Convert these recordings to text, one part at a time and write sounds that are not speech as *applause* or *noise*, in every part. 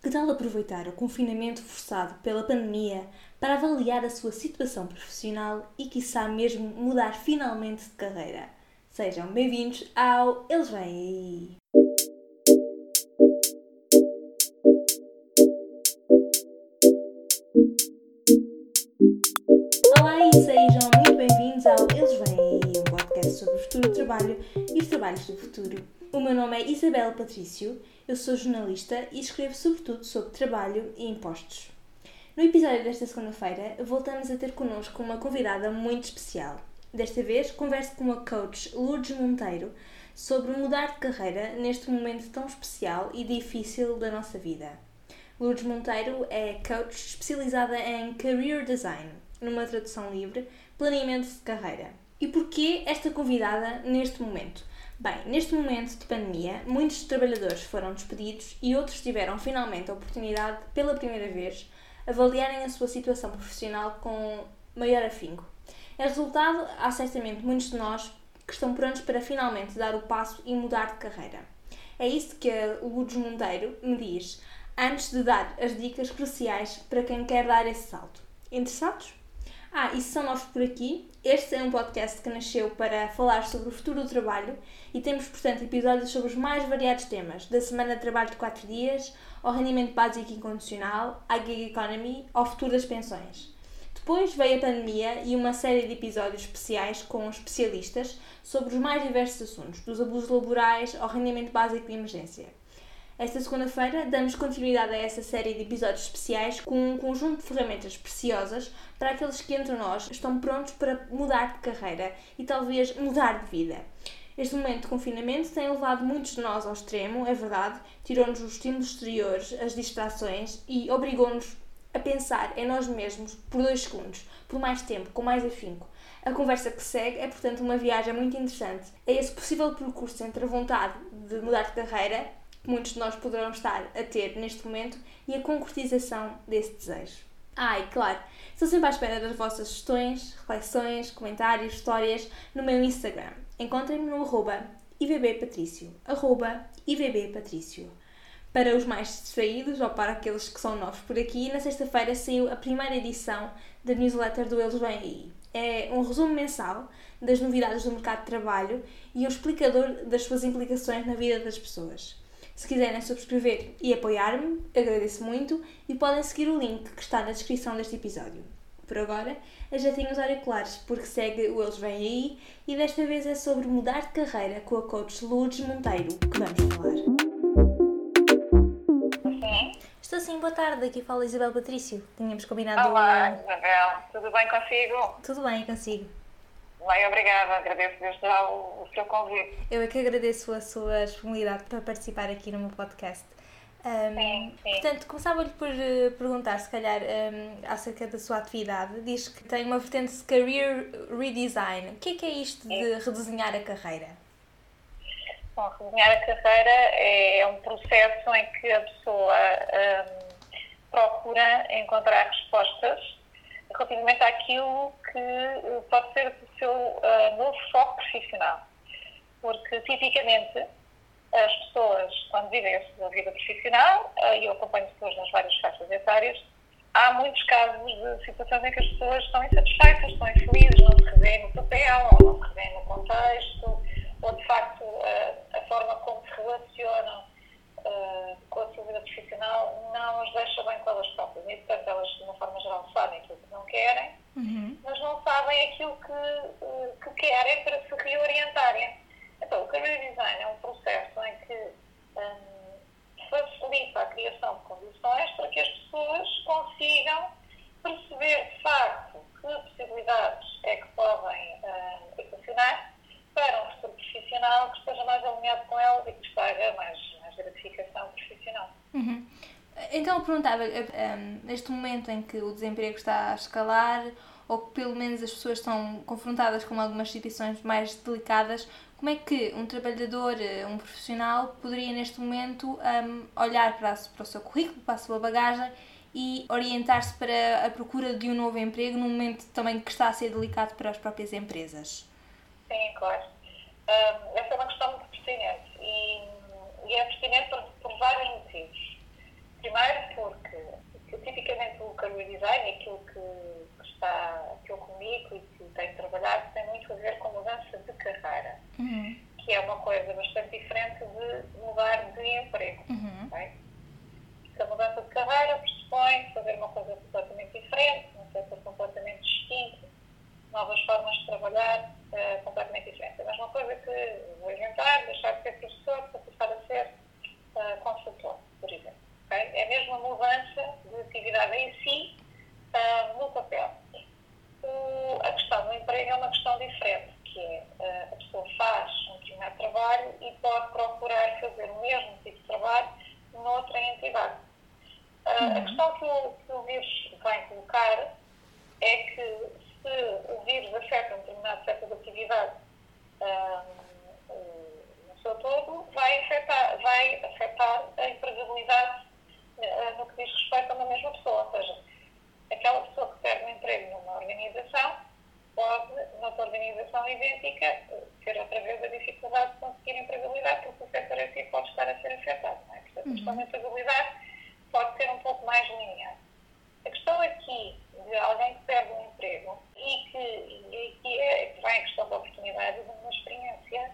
Que tal aproveitar o confinamento forçado pela pandemia para avaliar a sua situação profissional e, quiçá, mesmo mudar finalmente de carreira? Sejam bem-vindos ao Eles Vêm Aí! Olá e sejam muito bem-vindos ao Eles Vêm Aí, um podcast sobre o futuro do trabalho e os trabalhos do futuro. O meu nome é Isabel Patrício eu sou jornalista e escrevo sobretudo sobre trabalho e impostos. No episódio desta segunda-feira, voltamos a ter connosco uma convidada muito especial. Desta vez, converso com a coach Lourdes Monteiro sobre mudar de carreira neste momento tão especial e difícil da nossa vida. Lourdes Monteiro é coach especializada em Career Design, numa tradução livre, planeamento de carreira. E porquê esta convidada neste momento? Bem, neste momento de pandemia, muitos trabalhadores foram despedidos e outros tiveram finalmente a oportunidade, pela primeira vez, avaliarem a sua situação profissional com maior afinco. Em resultado, há certamente muitos de nós que estão prontos para finalmente dar o passo e mudar de carreira. É isso que a Lourdes Monteiro me diz antes de dar as dicas cruciais para quem quer dar esse salto. Interessados? Ah, e se são novos por aqui, este é um podcast que nasceu para falar sobre o futuro do trabalho e temos, portanto, episódios sobre os mais variados temas, da semana de trabalho de 4 dias, ao rendimento básico incondicional, à gig economy, ao futuro das pensões. Depois veio a pandemia e uma série de episódios especiais com especialistas sobre os mais diversos assuntos, dos abusos laborais ao rendimento básico de emergência. Esta segunda-feira damos continuidade a essa série de episódios especiais com um conjunto de ferramentas preciosas para aqueles que entre nós estão prontos para mudar de carreira e talvez mudar de vida. Este momento de confinamento tem levado muitos de nós ao extremo, é verdade, tirou-nos os estímulos exteriores, as distrações e obrigou-nos a pensar em nós mesmos por dois segundos, por mais tempo, com mais afinco. A conversa que segue é, portanto, uma viagem muito interessante. É esse possível percurso entre a vontade de mudar de carreira, muitos de nós poderão estar a ter neste momento, e a concretização desse desejo. Ah, claro, estou sempre à espera das vossas sugestões, reflexões, comentários, histórias no meu Instagram. Encontrem-me no arroba ivbpatricio, arroba ivbpatricio. Para os mais distraídos ou para aqueles que são novos por aqui, na sexta-feira saiu a primeira edição da newsletter do Eles Vêm Aí. É um resumo mensal das novidades do mercado de trabalho e um explicador das suas implicações na vida das pessoas. Se quiserem subscrever e apoiar-me, agradeço muito e podem seguir o link que está na descrição deste episódio. Por agora, ajeitem os auriculares porque segue o Eles Vêm Aí e desta vez é sobre mudar de carreira com a coach Lourdes Monteiro que vamos falar. Sim. Estou sim, boa tarde. Aqui fala Isabel Patrício. Tínhamos combinado. Olá, Isabel. Tudo bem consigo? Tudo bem, consigo. Bem, obrigada. Agradeço desde já o, o seu convite. Eu é que agradeço a sua disponibilidade para participar aqui no meu podcast. Um, Sim, sim. Portanto, começava-lhe por eh, perguntar, se calhar, um, acerca da sua atividade. Diz que tem uma vertente de career redesign. O que é que é isto de redesenhar a carreira? Bom, redesenhar a carreira é um processo em que a pessoa hum, procura encontrar respostas relativamente àquilo que eh, pode ser seu uh, novo foco profissional. Porque, tipicamente, as pessoas, quando vivem a sua vida profissional, e eu acompanho pessoas nas várias faixas etárias, há muitos casos de situações em que as pessoas estão insatisfeitas, estão infelizes, não se revêem no papel, ou não se revêem no contexto, ou de facto a, a forma como se relacionam uh, com a sua vida profissional não as deixa bem com elas próprias. E, portanto, elas, de uma forma geral, sabem aquilo que não querem, Uhum. mas sabem aquilo que, uh, que querem para se reorientarem. Então, o career design é um processo em que um, facilita a criação de condições para que as pessoas consigam perceber de facto que possibilidades é que podem uh, para um futuro profissional que esteja mais alinhado com elas e que traga mais, gratificação profissional. Uhum. Então, eu perguntava, neste momento em que o desemprego está a escalar, ou que pelo menos as pessoas estão confrontadas com algumas situações mais delicadas, como é que um trabalhador, eh, um profissional, poderia neste momento um, olhar para, para o seu currículo, para a sua bagagem e orientar-se para a procura de um novo emprego num momento também que está a ser delicado para as próprias empresas? Sim, claro. Um, essa é uma questão muito pertinente e, e é pertinente por, por, vários motivos. Primeiro, porque tipicamente o career design, aquilo que está, que eu comigo e que tenho trabalhado tem muito a ver com mudança de carreira, uhum. que é uma coisa bastante diferente de mudar de emprego. Uhum. É? A mudança de carreira pressupõe fazer uma coisa completamente diferente, um setor completamente distinto, novas formas de trabalhar uh, completamente diferentes. É a mesma coisa que vou inventar, deixar de ser professor para passar a ser uh, consultor, por exemplo. Okay? É mesmo a mudança de atividade em si uh, no papel. O, a questão do emprego é uma questão diferente, que é a pessoa faz um determinado trabalho e pode procurar fazer o mesmo tipo de trabalho noutra entidade. Uhum. A questão que o, que o vírus vem colocar é que se o vírus afeta um determinado setor de atividade um, no seu todo, vai afetar, vai afetar a empregabilidade no que diz respeito a uma mesma pessoa. Ou seja, aquela pessoa que perde um emprego numa organização pode, noutra organização idêntica, ter outra vez a dificuldade de conseguir empregabilidade, porque o setor assim pode estar a ser afetado. Não é? Portanto, a questão da empregabilidade pode ser um pouco mais linear. A questão aqui de alguém que perde um emprego e que, e que, é, que vai em questão da oportunidade de uma experiência,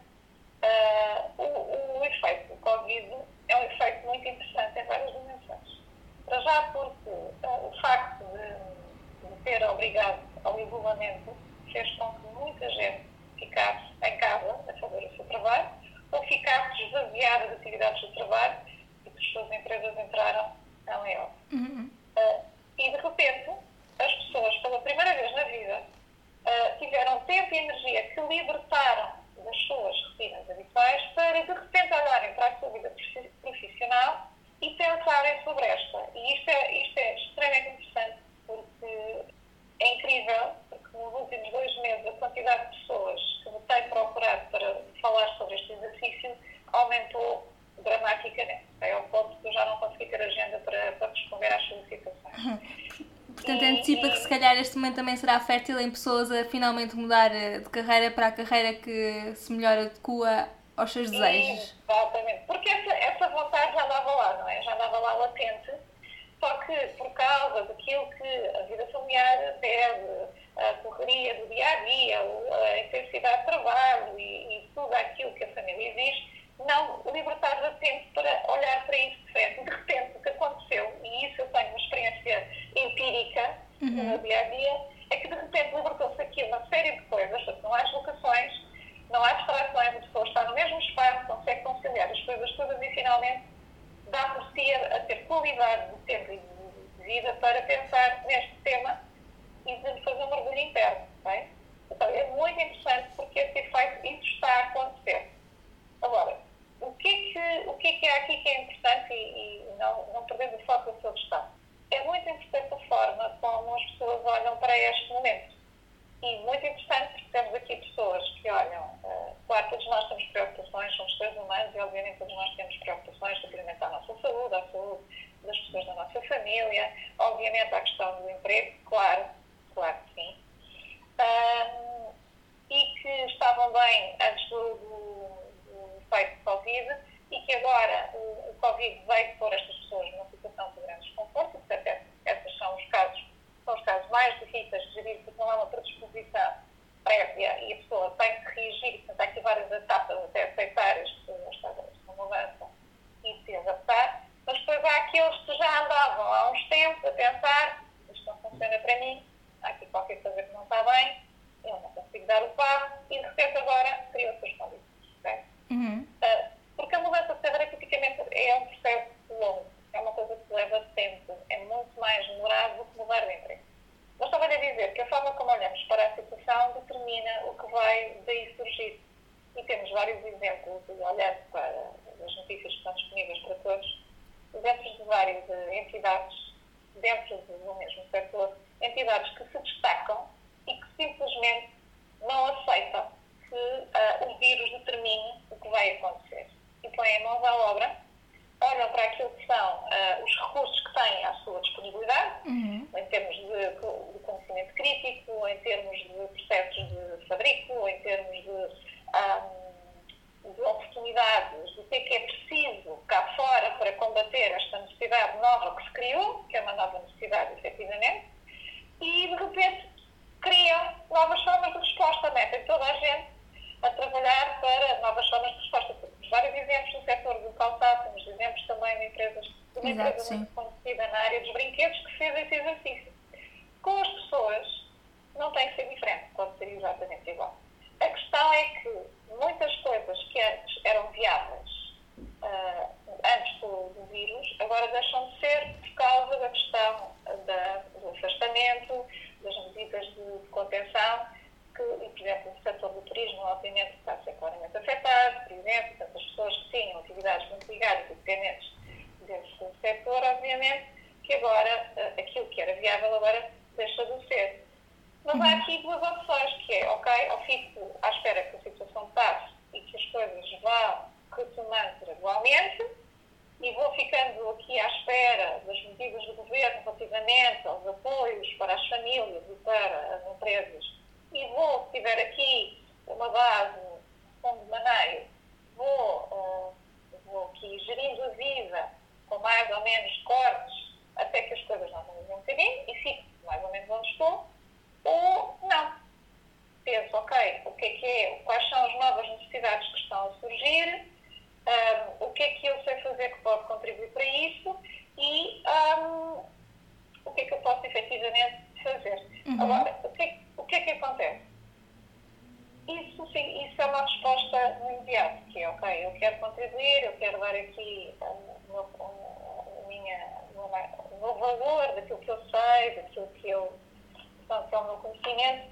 uh, o, o efeito do Covid é um efeito muito interessante em várias dimensões. Para já facto ter obrigado ao isolamento fez com que muita gente ficasse em casa a fazer o seu trabalho ou ficasse esvaziada de atividades de trabalho e que as suas empresas entraram em layoff. Uhum. Uh, e de repente as pessoas, pela primeira vez na vida, uh, tiveram tempo e energia que libertaram das suas rotinas habituais para de repente olharem para a sua vida profissional e pensarem sobre esta. E isto é, isto é extremamente interessante porque é incrível, porque nos últimos dois meses a quantidade de pessoas que me têm procurado para falar sobre este exercício aumentou dramaticamente. É ao ponto que eu já não consegui ter agenda para, para responder às solicitações. Portanto, antecipa que se calhar este momento também será fértil em pessoas a finalmente mudar eh, de carreira para a carreira que se melhor adequa aos seus desejos. Exatamente, porque essa, essa vontade já andava lá, não é? Já andava lá latente, só que por causa daquilo que a vida familiar pede, a correria do dia a dia, a intensidade de trabalho e, e tudo aquilo que a família exige, não libertar de tempo para olhar para isso de frente. De repente, o que aconteceu, e isso eu tenho uma experiência empírica uhum. no meu dia a dia, é que de repente libertou-se aqui uma série de coisas, não há deslocações, não há distrações, a pessoa está no mesmo espaço, consegue conciliar as coisas todas e finalmente dá por si a, a ter qualidade de tempo e de vida para pensar neste tema e de fazer um mergulho interno. Bem? Então, é muito interessante porque esse efeito, isso está a acontecer. Agora, o que é que, o que, é, que é aqui que é importante e, e não, não perdendo o foco da sua questão? É muito importante a forma como as pessoas olham para este momento. E muito interessante porque temos aqui pessoas que olham, uh, claro, todos nós temos preocupações, somos seres humanos e obviamente todos nós temos preocupações relativamente à nossa saúde, à saúde das pessoas da nossa família, obviamente à questão do emprego, claro, claro que sim. Um, e que estavam bem antes do, do efeito de Covid e que agora o, o Covid veio pôr estas pessoas numa situação de grande desconforto, portanto, esses são os casos, são os casos mais difíceis de gerir, porque não há uma predisposição prévia e a pessoa tem que reagir, portanto, há aqui várias etapas até aceitar este, esta, esta mudança e se adaptar, mas depois há aqueles que já andavam há uns tempos a pensar, isto não funciona para mim, há aqui qualquer coisa que não está bem, eu não consigo dar o passo, e de repente agora criou-se as condições. Uhum. Uh, porque a mudança de carreira tipicamente é um processo longo, é uma coisa que leva tempo, é muito mais demorado do que mudar de emprego. Mas estava a dizer que a forma como olhamos para a situação determina o que vai daí surgir. E temos vários exemplos, olhando para as notícias que estão disponíveis para todos, exemplos de várias entidades dentro do mesmo setor, entidades que se destacam e que simplesmente não aceitam que uh, o vírus determine o que vai acontecer. E põem mãos à obra, olham para aquilo que são uh, os recursos que têm à sua disponibilidade, uhum. em termos de, de, conhecimento crítico, em termos de processos de fabrico, em termos de, um, de oportunidades, do que é que é preciso cá fora para combater esta necessidade nova que se criou, que é uma nova necessidade, efetivamente, e de repente criam novas formas de resposta, metem toda a gente a trabalhar para novas formas de resposta. Temos vários exemplos no setor do calçado, temos exemplos também de empresas, de uma Exato, empresa muito estabelecida na área dos brinquedos que fez esse exercício. Com as pessoas, não tem que ser diferente, pode ser exatamente igual. A questão é que muitas coisas que antes eram viáveis uh, antes do, do, vírus, agora deixam de ser por causa da questão da, do afastamento, das medidas que, por exemplo, o setor do turismo, obviamente, está a ser claramente afetado, por exemplo, tantas pessoas que tinham atividades muito ligadas e dependentes desse setor, obviamente, que agora, uh, aquilo que era viável agora deixa de ser. Mas há aqui duas opções, que é, ok, eu fico à espera que a situação passe e que as coisas vão retomando gradualmente e vou ficando aqui à espera das medidas do governo relativamente aos apoios para as famílias e para as empresas e vou, se tiver aqui uma base, fundo de maneio, vou, uh, vou aqui gerindo a vida com mais ou menos cortes até que as coisas não vão um bocadinho e fico mais ou menos onde estou ou não. Penso, ok, o que é que é, quais são as novas necessidades que estão a surgir, um, o que é que eu sei fazer que pode contribuir para isso e um, o que é que eu posso efetivamente fazer. Uhum. Agora, o que, é, o que é que acontece? Isso, sim, isso é uma resposta no imediato, que é, ok, eu quero contribuir, eu quero dar aqui um, um, minha, o meu valor daquilo que eu sei, daquilo que eu portanto, é o meu conhecimento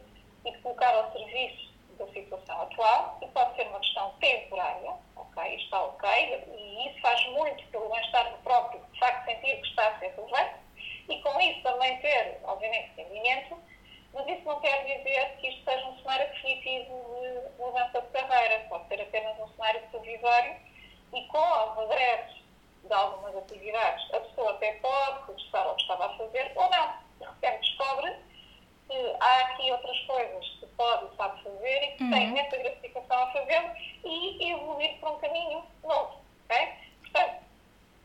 e colocar ao serviço da situação atual e pode ser uma questão temporária, ok, está ok, e isso faz muito pelo bem-estar do próprio, de facto sentir que está a ser relevante e com isso também ter, obviamente, rendimento, mas isso não quer dizer que isto seja um cenário definitivo de mudança de carreira, pode ser apenas um cenário provisório e com o regresso de algumas atividades, a pessoa até pode regressar ao que estava a fazer ou não. De repente descobre que há aqui outras coisas que pode e sabe fazer e que uhum. tem imensa gratificação a fazê-lo e evoluir para um caminho novo. Okay? Portanto,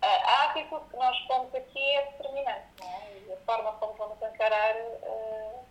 a atitude que nós pomos aqui é determinante é? e a forma como vamos encarar uh,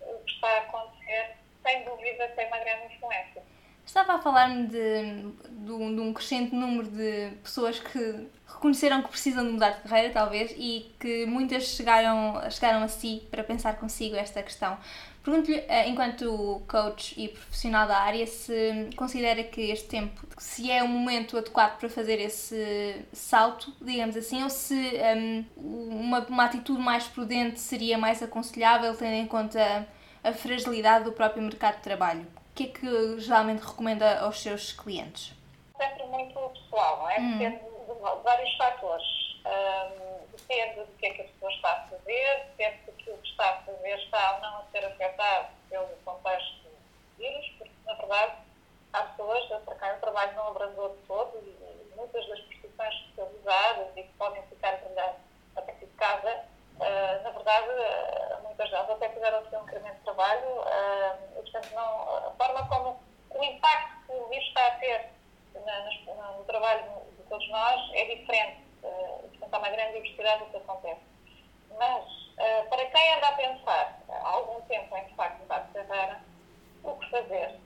o que está a acontecer, sem dúvida, tem uma grande influência. Estava a falar-me de, de, um, de, um, crescente número de pessoas que reconheceram que precisam de mudar de carreira, talvez, e que muitas chegaram, chegaram a si para pensar consigo esta questão. Pergunto-lhe, eh, enquanto coach e profissional da área, se considera que este tempo, se é o momento adequado para fazer esse salto, digamos assim, ou se um, uma, uma atitude mais prudente seria mais aconselhável, tendo em conta a fragilidade do próprio mercado de trabalho. O que é que geralmente recomenda aos seus clientes? Sempre muito pessoal, não é? Hum. Depende vários fatores. Um, depende do que é que a pessoa está a fazer, depende do que o que está a fazer está ou não a ser afetado pelo contexto do vírus, porque, na verdade, há pessoas, para quem o trabalho não abrandou de todo e muitas das profissões especializadas e que podem ficar trabalhar a partir de casa, uh, na verdade, uh, muitas delas até tiveram um incremento de trabalho uh, e, portanto, não, a forma como o impacto que o vírus está a ter na, na, no trabalho todos nós é diferente. Uh, portanto, há uma grande diversidade do que acontece. Mas, uh, para quem anda a pensar há algum tempo em, de facto, mudar de carreira, o que fazer?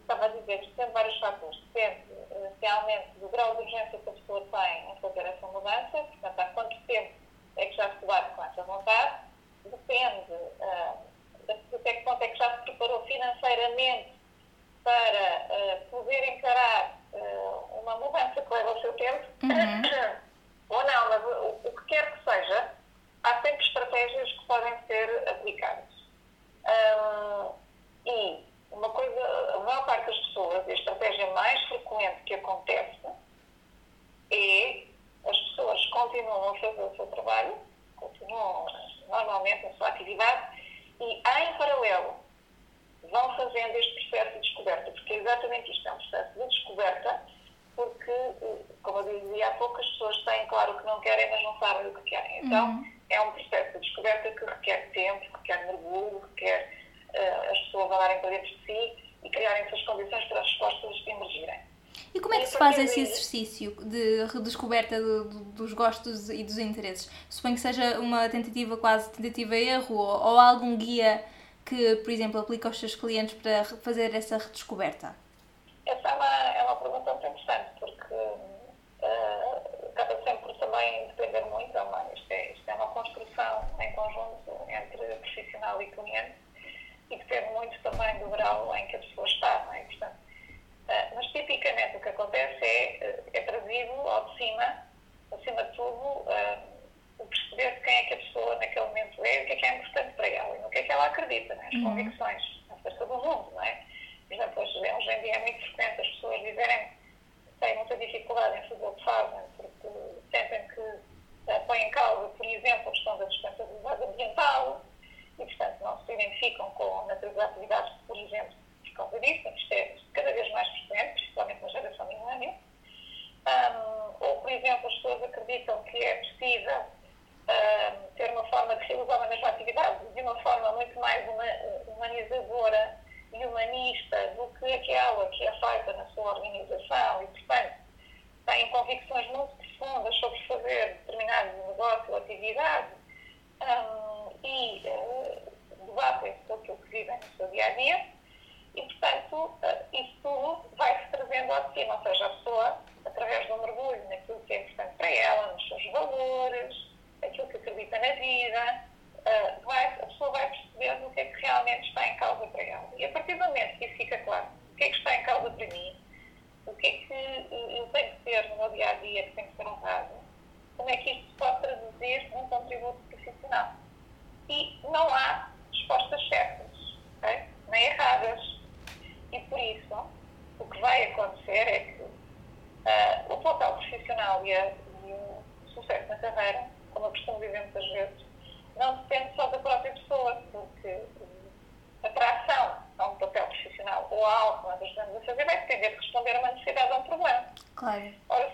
Estava a dizer que depende de vários fatores. Depende uh, realmente do grau de urgência que a pessoa tem em fazer essa mudança, portanto, há quanto tempo é que já se doar com essa vontade. Depende uh, até que ponto é que já se preparou financeiramente para uh, poder encarar uh, uma mudança que leva o seu tempo, uhum. ou não, mas o, o, que quer que seja, há sempre estratégias que podem ser aplicadas. Um, e uma coisa, a maior parte das pessoas, a estratégia mais frequente que acontece é as pessoas continuam a fazer o seu trabalho, continuam normalmente a sua atividade e, em paralelo, vão fazendo este processo de descoberta, porque é exatamente isto, é um processo de descoberta, porque, como eu dizia há pouco, as pessoas têm claro o que não querem, mas não sabem o que querem. Então, uhum. é um processo de descoberta que requer tempo, requer mergulho, requer uh, as pessoas andarem para dentro de si e criarem as condições para as respostas emergirem. E como é que se faz esse exercício de redescoberta do, do, dos gostos e dos interesses? Suponho que seja uma tentativa quase tentativa-erro ou, ou algum guia que, por exemplo, aplica aos seus clientes para fazer essa redescoberta? Essa é uma, é uma pergunta muito interessante, também depender muito, mas isto é, isto é uma construção em conjunto entre profissional e cliente e depende muito também do grau em que a pessoa está, não é? Portanto, eh, mas tipicamente o que acontece é, eh, é trazido ao de cima, acima de tudo, eh, o perceber quem é que a pessoa naquele momento é, o que é que é importante para ela e no que é que ela acredita, né? as uhum. convicções acerca do mundo, não é? Por exemplo, hoje, hoje em dia é muito frequente as pessoas dizerem que têm muita dificuldade em fazer o que fazem põe em causa, por exemplo, a questão da sustentabilidade ambiental e, portanto, não se identificam com a natureza de atividades que, por exemplo, por causa disso, temos testes cada vez mais frequentes, principalmente na geração milênio. Um, ou, por exemplo, as pessoas acreditam que é preciso um, ter uma forma de realizar a mesma atividade de uma forma muito mais humanizadora e humanista do que aquela que é feita na sua organização e, portanto, têm convicções muito respondas sobre fazer determinado negócio ou atividade, e vai pedir responder a uma necessidade ou um problema. Claro. Ora,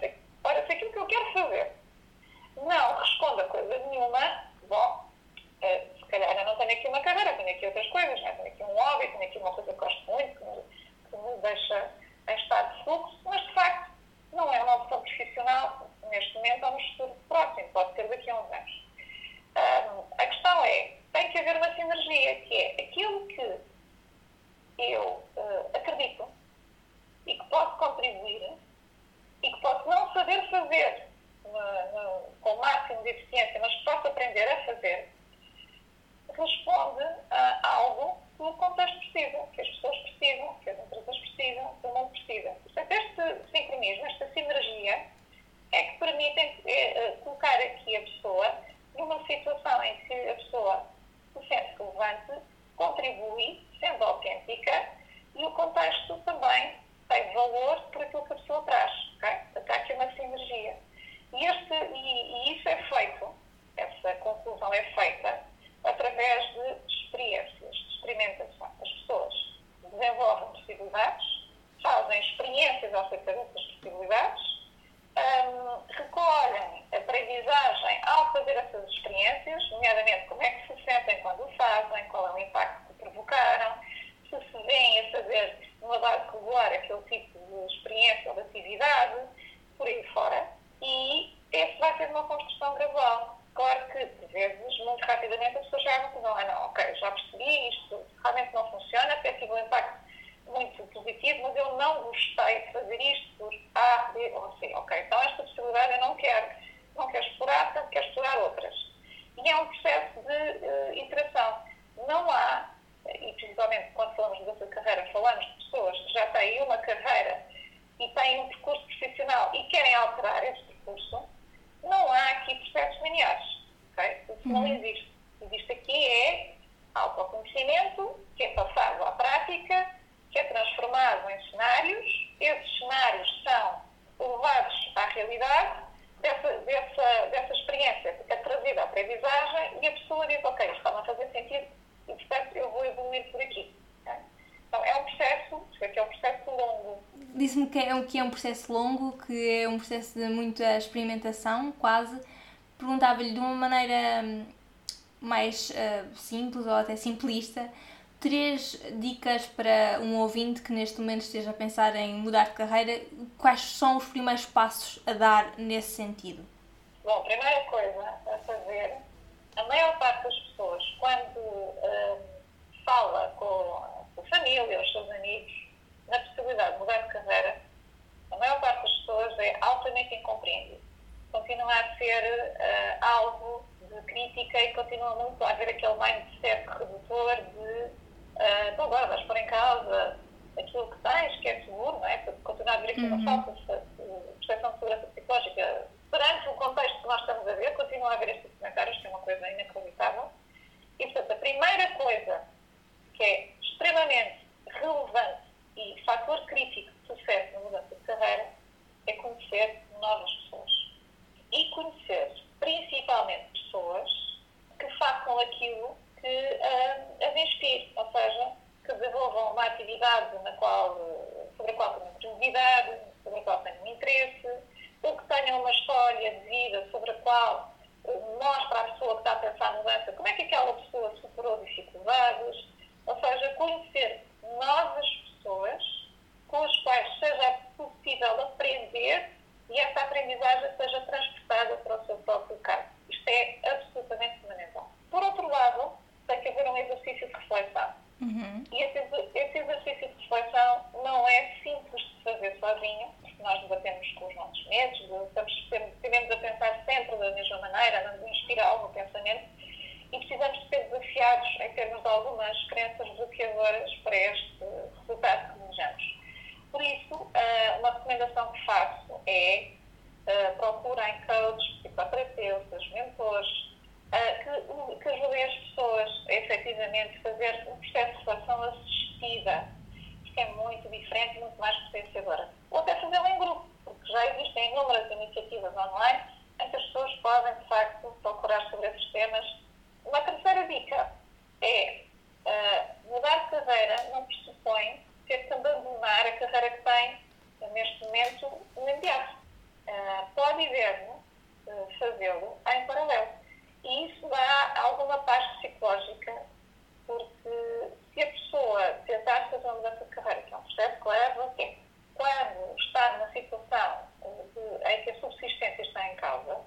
uma construção gradual. ok, isto está a fazer sentido, e portanto eu vou evoluir por aqui. Então é um processo, que é um processo longo. Disse-me que é, um, que é um processo longo, que é um processo de muita experimentação, quase. Perguntava-lhe de uma maneira hum, mais uh, simples ou até simplista, três dicas para um ouvinte que neste momento esteja a pensar em mudar de carreira, quais são os primeiros passos a dar nesse sentido? Bom, primeira coisa a fazer a maior parte das pessoas, quando uh, fala com a família, os seus amigos, na possibilidade de mudar de carreira, a maior parte das pessoas é altamente incompreendido. Continua a ser uh, alvo de crítica e continua muito a haver aquele mindset redutor de uh, então agora vais pôr em causa aquilo que tens, que é seguro, não é? Porque continua a haver aqui uma uhum. falta de percepção de segurança psicológica perante o contexto que nós estamos a ver, continua a haver este coisa inacreditável. E, portanto, a primeira coisa que é extremamente relevante e fator crítico de sucesso na mudança de carreira é conhecer novas pessoas. E conhecer principalmente pessoas que façam aquilo que ah, as inspire, ou seja, que desenvolvam uma atividade na qual, sobre a qual tenham curiosidade, sobre a qual tenham interesse, ou que tenham uma história de vida sobre a qual mostra à pessoa que está a pensar a mudança como é que aquela pessoa superou dificuldades, ou seja, conhecer novas pessoas com as quais seja possível aprender e essa aprendizagem seja transportada para o seu próprio caso. Isto é absolutamente fundamental. Por outro lado, tem que haver um exercício de reflexão. Uhum. E esse, esse exercício de reflexão não é simples de fazer sozinho, porque nós debatemos com os nossos medos, de- estamos sempre, tendemos a pensar sempre da mesma maneira, não inspirar algum pensamento, e precisamos de ser desafiados em termos de algumas crenças bloqueadoras para este resultado que desejamos. Por isso, ah, uma recomendação que faço é ah, procurem coaches, psicoterapeutas, mentores, ah, que, que ajudem as pessoas a efetivamente fazer um processo de reflexão assistida, que é muito diferente, muito mais potenciadora. Ou até fazê-lo em grupo, porque já existem inúmeras iniciativas online em que as pessoas podem, de facto, procurar sobre esses temas. Uma terceira dica é ah, mudar de carreira não pressupõe ter que abandonar a carreira que tem neste momento no imediato. Ah, pode e deve ah, fazê-lo em paralelo. E isso dá alguma paz psicológica, porque se a pessoa tentar fazer uma mudança de carreira, que é um processo que leva tempo, quando está numa situação de- em que a subsistência está em causa,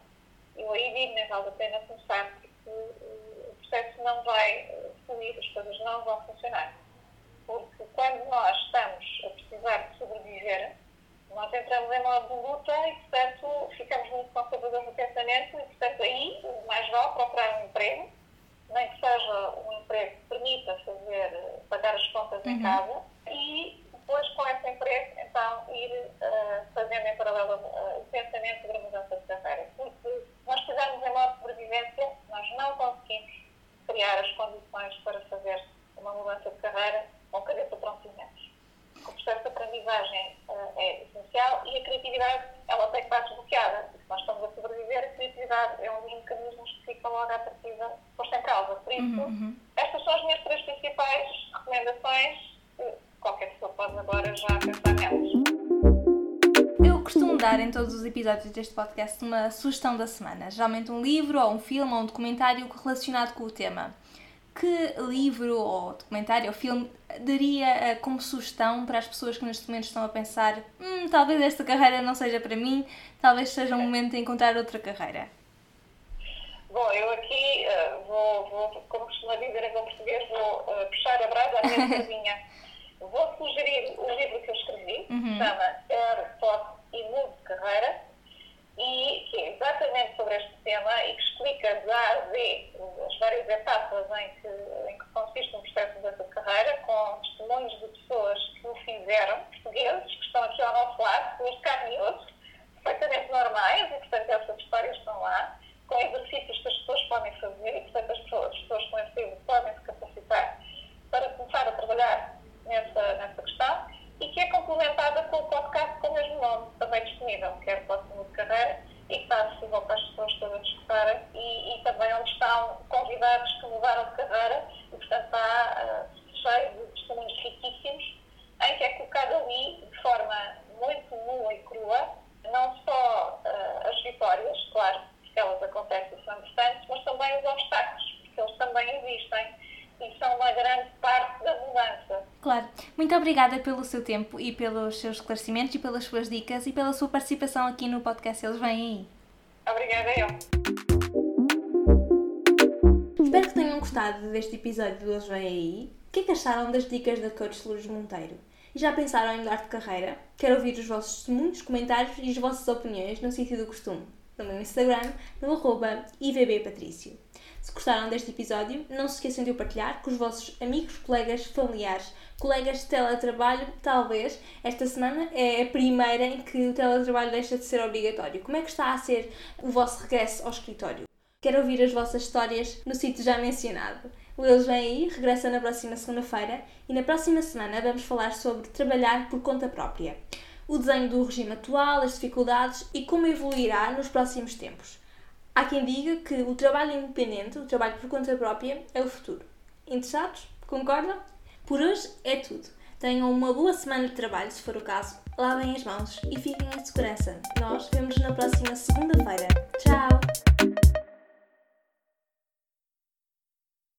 eu aí digo, nem vale a pena começar, porque eh, o processo não vai eh, fluir, as coisas não vão funcionar. Porque quando nós estamos a precisar de sobreviver, nós entramos em modo de luta e, portanto, ficamos muito conservadores no pensamento e, portanto, aí mais vale procurar um emprego, nem que seja um emprego que permita fazer, eh, pagar as contas episódios deste podcast uma sugestão da semana, geralmente um livro ou um filme ou um documentário relacionado com o tema. Que livro ou documentário ou filme daria eh, como sugestão para as pessoas que neste momento estão a pensar hum, talvez esta carreira não seja para mim, talvez seja um momento de encontrar outra carreira? Bom, eu aqui eh, vou, vou, como costuma dizer em bom português, vou eh, puxar a brasa à minha *laughs* sardinha. Vou sugerir o livro que eu escrevi, Uhum. chama Air, Pop e Mude de Carreira, e que é exatamente sobre este tema e que explica de A a Z as várias etapas em que, em que consiste um processo mudança de carreira, com testemunhos de pessoas que o fizeram, portugueses, que estão aqui ao nosso lado, pessoas de carne perfeitamente normais, e portanto essas histórias estão lá, com exercícios que as pessoas podem fazer, e portanto as pessoas, as pessoas com esse livro podem se capacitar para começar a trabalhar nessa, nessa questão, e que é complementada com o podcast com o mesmo nome, também disponível, que é o Próximo de Carreira, e que está acessível para as pessoas todas escutarem, e, e também onde estão convidados que mudaram de carreira, e portanto está ah, cheio de testemunhos riquíssimos, em que é colocado ali, de forma muito nua e crua, não só ah, as vitórias, claro, porque elas acontecem e são importantes, mas também os obstáculos, porque eles também existem e são uma grande parte da mudança. Claro. Muito obrigada pelo seu tempo e pelos seus esclarecimentos e pelas suas dicas e pela sua participação aqui no podcast Eles Vêm Aí. Obrigada eu. Espero que tenham gostado deste episódio do Eles Vêm Aí. O que é que acharam das dicas da Coach Lourdes Monteiro? E já pensaram em mudar de carreira? Quero ouvir os vossos testemunhos, comentários e as vossas opiniões no sítio do costume. No meu Instagram, no arroba ivbpatricio. Se gostaram deste episódio, não se esqueçam de o partilhar com os vossos amigos, colegas, familiares, colegas de teletrabalho. Talvez esta semana é a primeira em que o teletrabalho deixa de ser obrigatório. Como é que está a ser o vosso regresso ao escritório? Quero ouvir as vossas histórias no sítio já mencionado. O Eles Vem Aí regressa na próxima segunda-feira e na próxima semana vamos falar sobre trabalhar por conta própria, o desenho do regime atual, as dificuldades e como evoluirá nos próximos tempos. Há quem diga que o trabalho independente, o trabalho por conta própria, é o futuro. Interessados? Concordam? Por hoje é tudo. Tenham uma boa semana de trabalho, se for o caso. Lavem as mãos e fiquem em segurança. Nós vemos na próxima segunda-feira. Tchau!